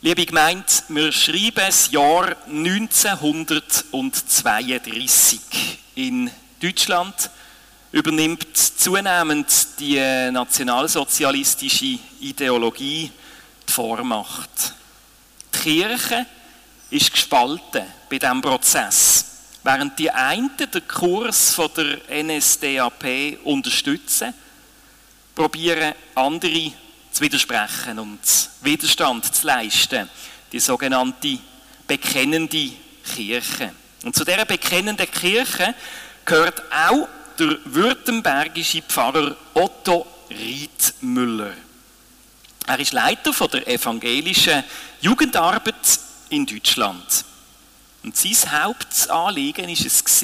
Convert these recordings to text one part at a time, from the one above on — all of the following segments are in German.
Liebe Gemeinde, wir schreiben das Jahr 1932. In Deutschland übernimmt zunehmend die nationalsozialistische Ideologie die Vormacht. Die Kirche ist gespalten bei diesem Prozess. Während die einen den Kurs der NSDAP unterstützen, probieren andere zu widersprechen und Widerstand zu leisten. Die sogenannte bekennende Kirche. Und zu dieser bekennenden Kirche gehört auch der württembergische Pfarrer Otto Riedmüller. Er ist Leiter von der evangelischen Jugendarbeit in Deutschland. Und sein Hauptanliegen ist es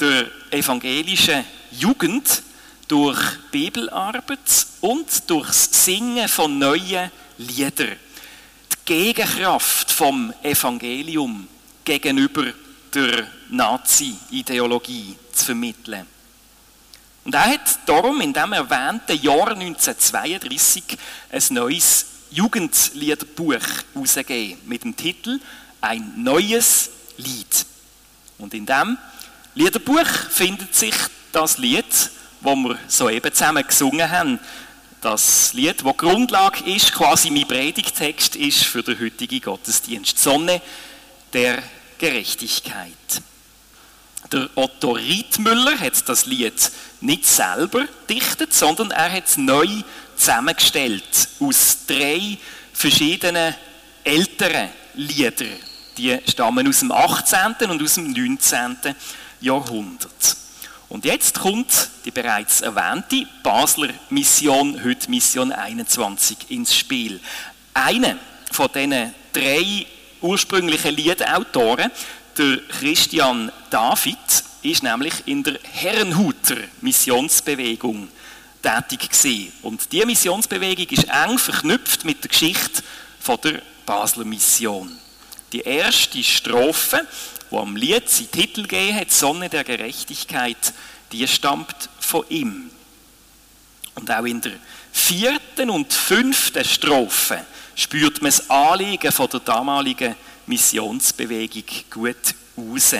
der evangelischen Jugend durch Bibelarbeit und durchs Singen von neuen Liedern die Gegenkraft vom Evangelium gegenüber der Nazi-Ideologie zu vermitteln. Und er hat darum in dem erwähnten Jahr 1932 ein neues Jugendliederbuch herausgegeben mit dem Titel Ein neues Lied. Und in dem Liederbuch findet sich das Lied, wo wir soeben zusammen gesungen haben. Das Lied, das Grundlage ist, quasi mein Predigtext ist für den heutigen Gottesdienst. Sonne der Gerechtigkeit. Der Otto Riedmüller hat das Lied nicht selber dichtet, sondern er hat es neu zusammengestellt aus drei verschiedenen älteren Liedern. Die stammen aus dem 18. und aus dem 19. Jahrhundert. Und jetzt kommt die bereits erwähnte Basler Mission, heute Mission 21, ins Spiel. Einer von diesen drei ursprünglichen Liedautoren, der Christian David, ist nämlich in der Herrenhuter Missionsbewegung tätig gewesen. Und diese Missionsbewegung ist eng verknüpft mit der Geschichte der Basler Mission. Die erste Strophe wo am Lied seinen Titel gegeben hat, Sonne der Gerechtigkeit, die stammt von ihm. Und auch in der vierten und fünften Strophe spürt man das Anliegen von der damaligen Missionsbewegung gut raus.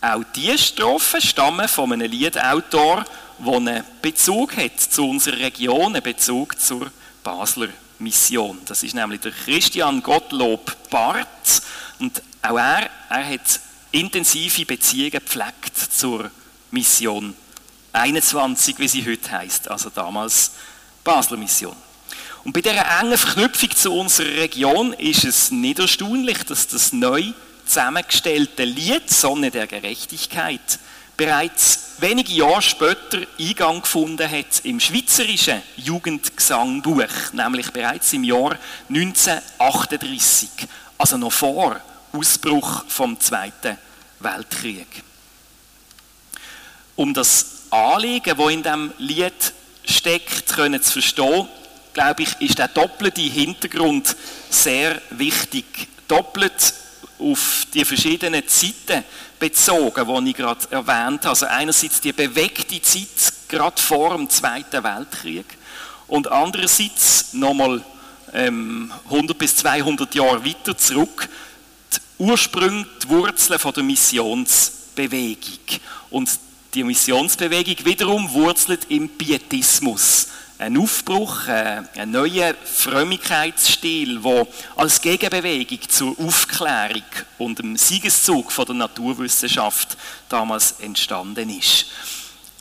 Auch diese Strophen stammen von einem Liedautor, der einen Bezug hat zu unserer Region, einen Bezug zur Basler Mission. Das ist nämlich der Christian Gottlob Barth. Und auch er, er hat intensive Beziehungen gepflegt zur Mission 21, wie sie heute heißt, also damals Basler Mission. Und bei dieser engen Verknüpfung zu unserer Region ist es nicht erstaunlich, dass das neu zusammengestellte Lied Sonne der Gerechtigkeit bereits wenige Jahre später Eingang gefunden hat im schweizerischen Jugendgesangbuch, nämlich bereits im Jahr 1938, also noch vor Ausbruch vom Zweiten Weltkrieg. Um das Anliegen, das in diesem Lied steckt, können zu verstehen, glaube ich, ist der doppelte Hintergrund sehr wichtig. Doppelt auf die verschiedenen Zeiten bezogen, die ich gerade erwähnt habe. Also einerseits die bewegte Zeit, gerade vor dem Zweiten Weltkrieg, und andererseits nochmal ähm, 100 bis 200 Jahre weiter zurück, Ursprung, die Wurzeln von der Missionsbewegung. Und die Missionsbewegung wiederum wurzelt im Pietismus. Ein Aufbruch, äh, ein neuer Frömmigkeitsstil, der als Gegenbewegung zur Aufklärung und dem Siegeszug von der Naturwissenschaft damals entstanden ist.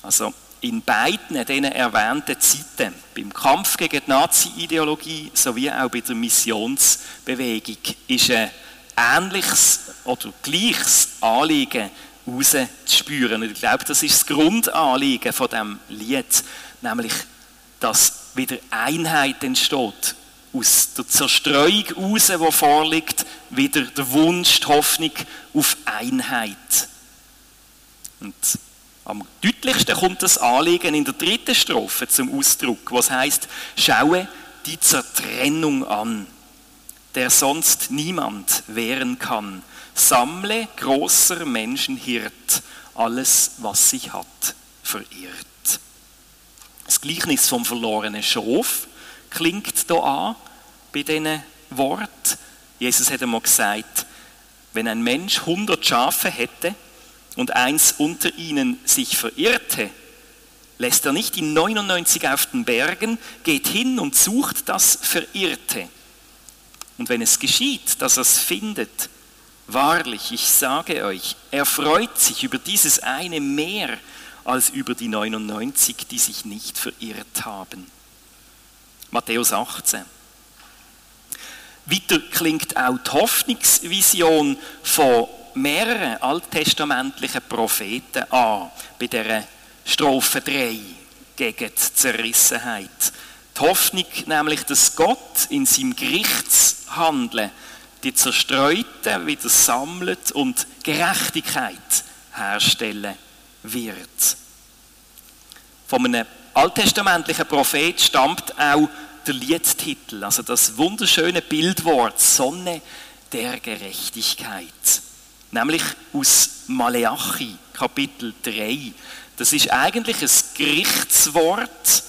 Also in beiden diesen erwähnten Zeiten, beim Kampf gegen die Nazi-Ideologie sowie auch bei der Missionsbewegung, ist eine ähnliches oder gleiches Anliegen rauszuspüren. Und ich glaube, das ist das Grundanliegen von dem Lied, nämlich, dass wieder Einheit entsteht. Aus der Zerstreuung heraus, die vorliegt, wieder der Wunsch, die Hoffnung auf Einheit. Und am deutlichsten kommt das Anliegen in der dritten Strophe zum Ausdruck, was heißt: Schaue die Zertrennung an der sonst niemand wehren kann. Sammle, großer Menschenhirt, alles, was sich hat, verirrt. Das Gleichnis vom verlorenen Schaf klingt da an bei diesen Wort. Jesus hat einmal gesagt, wenn ein Mensch 100 Schafe hätte und eins unter ihnen sich verirrte, lässt er nicht die 99 auf den Bergen, geht hin und sucht das Verirrte. Und wenn es geschieht, dass er es findet, wahrlich, ich sage euch, er freut sich über dieses eine mehr als über die 99, die sich nicht verirrt haben. Matthäus 18. Weiter klingt auch die Hoffnungsvision von mehreren alttestamentlichen Propheten an, bei der Strophe 3 gegen die Zerrissenheit. Die Hoffnung nämlich, dass Gott in seinem Gerichtshandeln die Zerstreuten wieder sammelt und Gerechtigkeit herstellen wird. Von einem alttestamentlichen Prophet stammt auch der Liedtitel, also das wunderschöne Bildwort Sonne der Gerechtigkeit. Nämlich aus Maleachi, Kapitel 3. Das ist eigentlich ein Gerichtswort,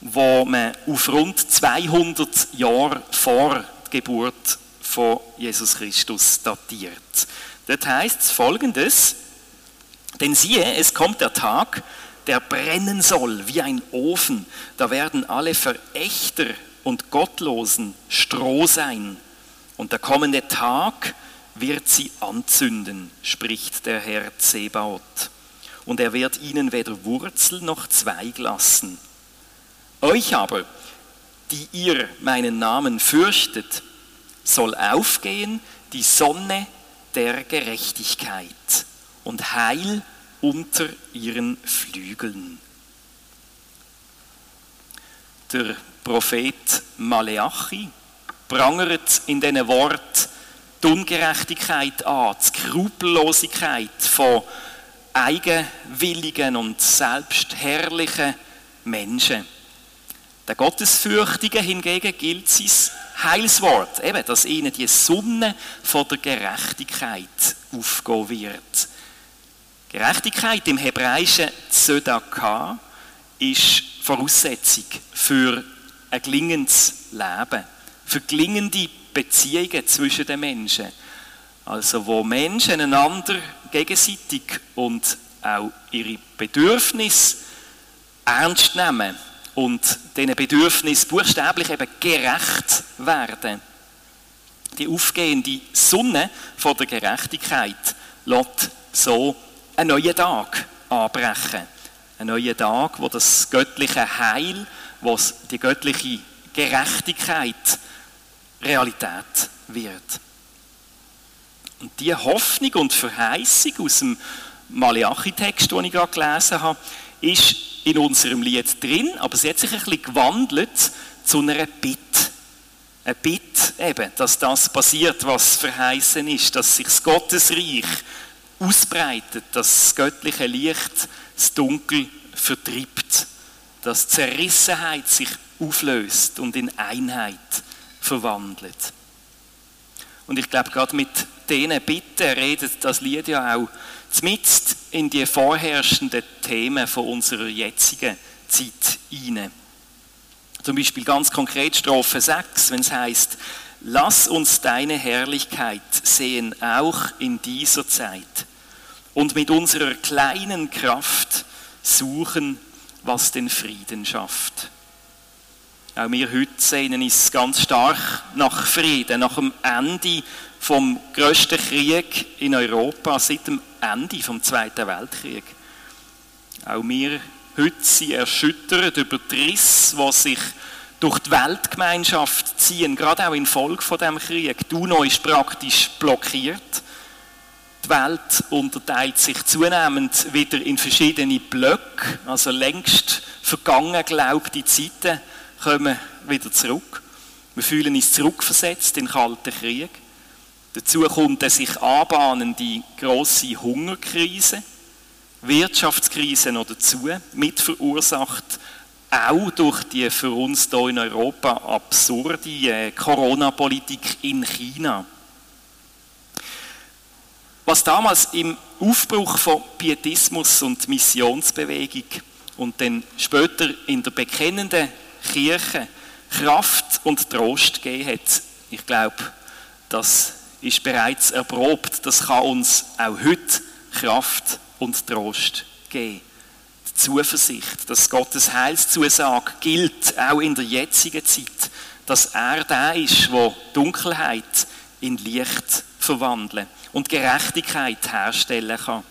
wo man auf rund 200 Jahre vor Geburt von Jesus Christus datiert. Dort heißt es folgendes, denn siehe, es kommt der Tag, der brennen soll wie ein Ofen. Da werden alle Verächter und Gottlosen Stroh sein. Und der kommende Tag wird sie anzünden, spricht der Herr Zebaoth. Und er wird ihnen weder Wurzel noch Zweig lassen. Euch aber, die ihr meinen Namen fürchtet, soll aufgehen die Sonne der Gerechtigkeit und Heil unter ihren Flügeln. Der Prophet Maleachi prangert in diesen Wort die Ungerechtigkeit an, die Skrupellosigkeit von eigenwilligen und selbstherrlichen Menschen. Der Gottesfürchtigen hingegen gilt sein Heilswort, eben, dass ihnen die Sonne von der Gerechtigkeit aufgehen wird. Gerechtigkeit im Hebräischen Zedakah ist Voraussetzung für ein gelingendes Leben, für gelingende Beziehungen zwischen den Menschen. Also wo Menschen einander gegenseitig und auch ihre Bedürfnisse ernst nehmen und diesen Bedürfnissen buchstäblich eben gerecht werden. Die aufgehende Sonne von der Gerechtigkeit lässt so einen neuen Tag anbrechen. Einen neuen Tag, wo das göttliche Heil, wo die göttliche Gerechtigkeit Realität wird. Und die Hoffnung und Verheißung aus dem Malachi-Text, den ich gerade gelesen habe, ist in unserem Lied drin, aber sie hat sich ein bisschen gewandelt zu einer Bitte. Eine Bitte eben, dass das passiert, was verheißen ist, dass sich das Gottesreich ausbreitet, dass das göttliche Licht das Dunkel vertreibt, dass Zerrissenheit sich auflöst und in Einheit verwandelt. Und ich glaube, gerade mit diesen Bitten redet das Lied ja auch zumindest in die vorherrschenden Themen von unserer jetzigen Zeit hinein. Zum Beispiel ganz konkret Strophe 6, wenn es heißt, lass uns deine Herrlichkeit sehen, auch in dieser Zeit und mit unserer kleinen Kraft suchen, was den Frieden schafft. Auch wir heute sehnen uns ganz stark nach Frieden, nach dem Ende vom größten Krieg in Europa seit dem Ende vom Zweiten Weltkrieg. Auch wir heute sind erschüttert über die Risse, die sich durch die Weltgemeinschaft ziehen, gerade auch infolge von dem Krieg. Die UNO ist praktisch blockiert. Die Welt unterteilt sich zunehmend wieder in verschiedene Blöcke, also längst vergangen glaubte Zeiten kommen wieder zurück. Wir fühlen uns zurückversetzt in den Kalten Krieg. Dazu kommt eine sich anbahnende grosse Hungerkrise, Wirtschaftskrise noch dazu, mit verursacht auch durch die für uns hier in Europa absurde äh, Corona-Politik in China. Was damals im Aufbruch von Pietismus und Missionsbewegung und dann später in der bekennenden Kirche Kraft und Trost gegeben hat, ich glaube, das ist bereits erprobt. Das kann uns auch heute Kraft und Trost geben. Die Zuversicht, dass Gottes Heilszusage gilt, auch in der jetzigen Zeit, dass er der ist, der Dunkelheit in Licht verwandeln und Gerechtigkeit herstellen kann.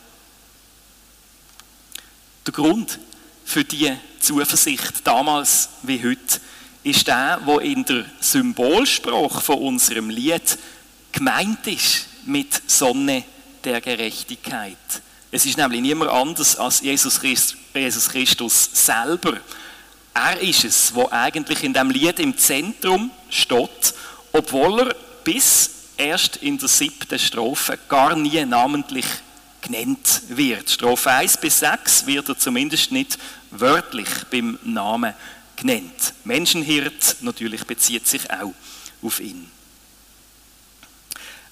Der Grund für diese Zuversicht, damals wie heute, ist der, wo in der Symbolsprache von unserem Lied gemeint ist mit Sonne der Gerechtigkeit. Es ist nämlich niemand anders als Jesus Christus, Jesus Christus selber. Er ist es, wo eigentlich in dem Lied im Zentrum steht, obwohl er bis erst in der siebten Strophe gar nie namentlich genannt wird. Strophe 1 bis 6 wird er zumindest nicht wörtlich beim Namen genannt. Menschenhirt natürlich bezieht sich auch auf ihn.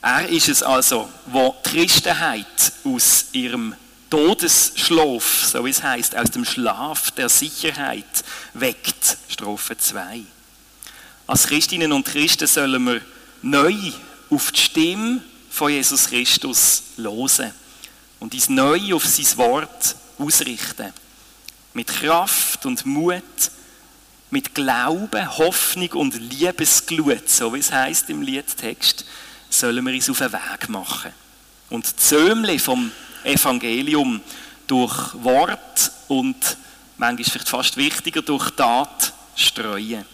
Er ist es also, wo Christenheit aus ihrem Todesschlaf, so wie es heißt, aus dem Schlaf der Sicherheit weckt. Strophe 2. Als Christinnen und Christen sollen wir neu auf die Stimme von Jesus Christus losen und uns neu auf sein Wort ausrichten. Mit Kraft und Mut, mit Glauben, Hoffnung und Liebesglut, so wie es heißt im Liedtext, sollen wir uns auf den Weg machen. Und die Zömle vom Evangelium durch Wort und manchmal vielleicht fast wichtiger durch Tat streuen.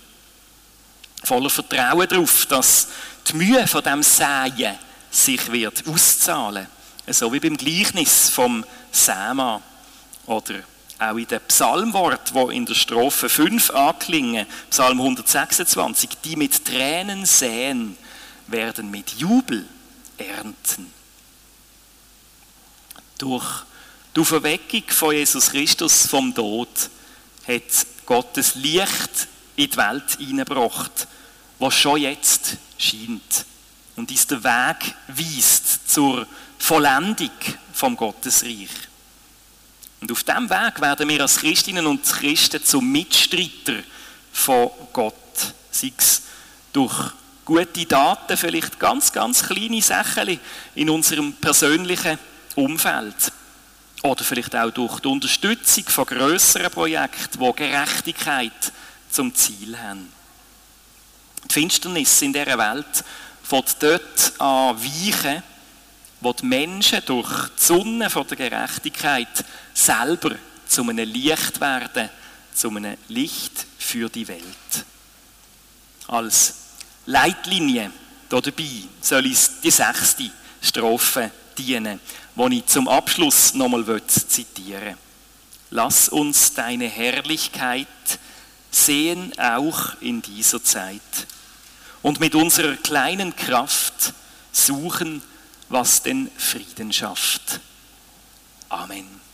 Voller Vertrauen darauf, dass die Mühe von dem Säen sich wird auszahlen. So wie beim Gleichnis vom Säma oder auch in den Psalmwort, wo in der Strophe 5 anklingen, Psalm 126, die mit Tränen säen, werden mit Jubel ernten. Durch die Auferweckung von Jesus Christus vom Tod hat Gottes Licht in die Welt hineingebracht, was schon jetzt scheint und uns den Weg weist zur Vollendung vom Gottesreich. Und auf diesem Weg werden wir als Christinnen und Christen zum Mitstreiter von Gott, sei es durch gute Daten, vielleicht ganz, ganz kleine Sachen in unserem persönlichen Umfeld. Oder vielleicht auch durch die Unterstützung von grösseren Projekten, die Gerechtigkeit zum Ziel haben. Die Finsternis in dieser Welt fängt dort an weichen, wo die Menschen durch die Sonne von der Gerechtigkeit selber zu einem Licht werden, zu einem Licht für die Welt. Als Leitlinie dabei soll uns die sechste Strophe dienen, die ich zum Abschluss nochmal zitieren will. Lass uns deine Herrlichkeit sehen auch in dieser Zeit und mit unserer kleinen Kraft suchen, was den Frieden schafft. Amen.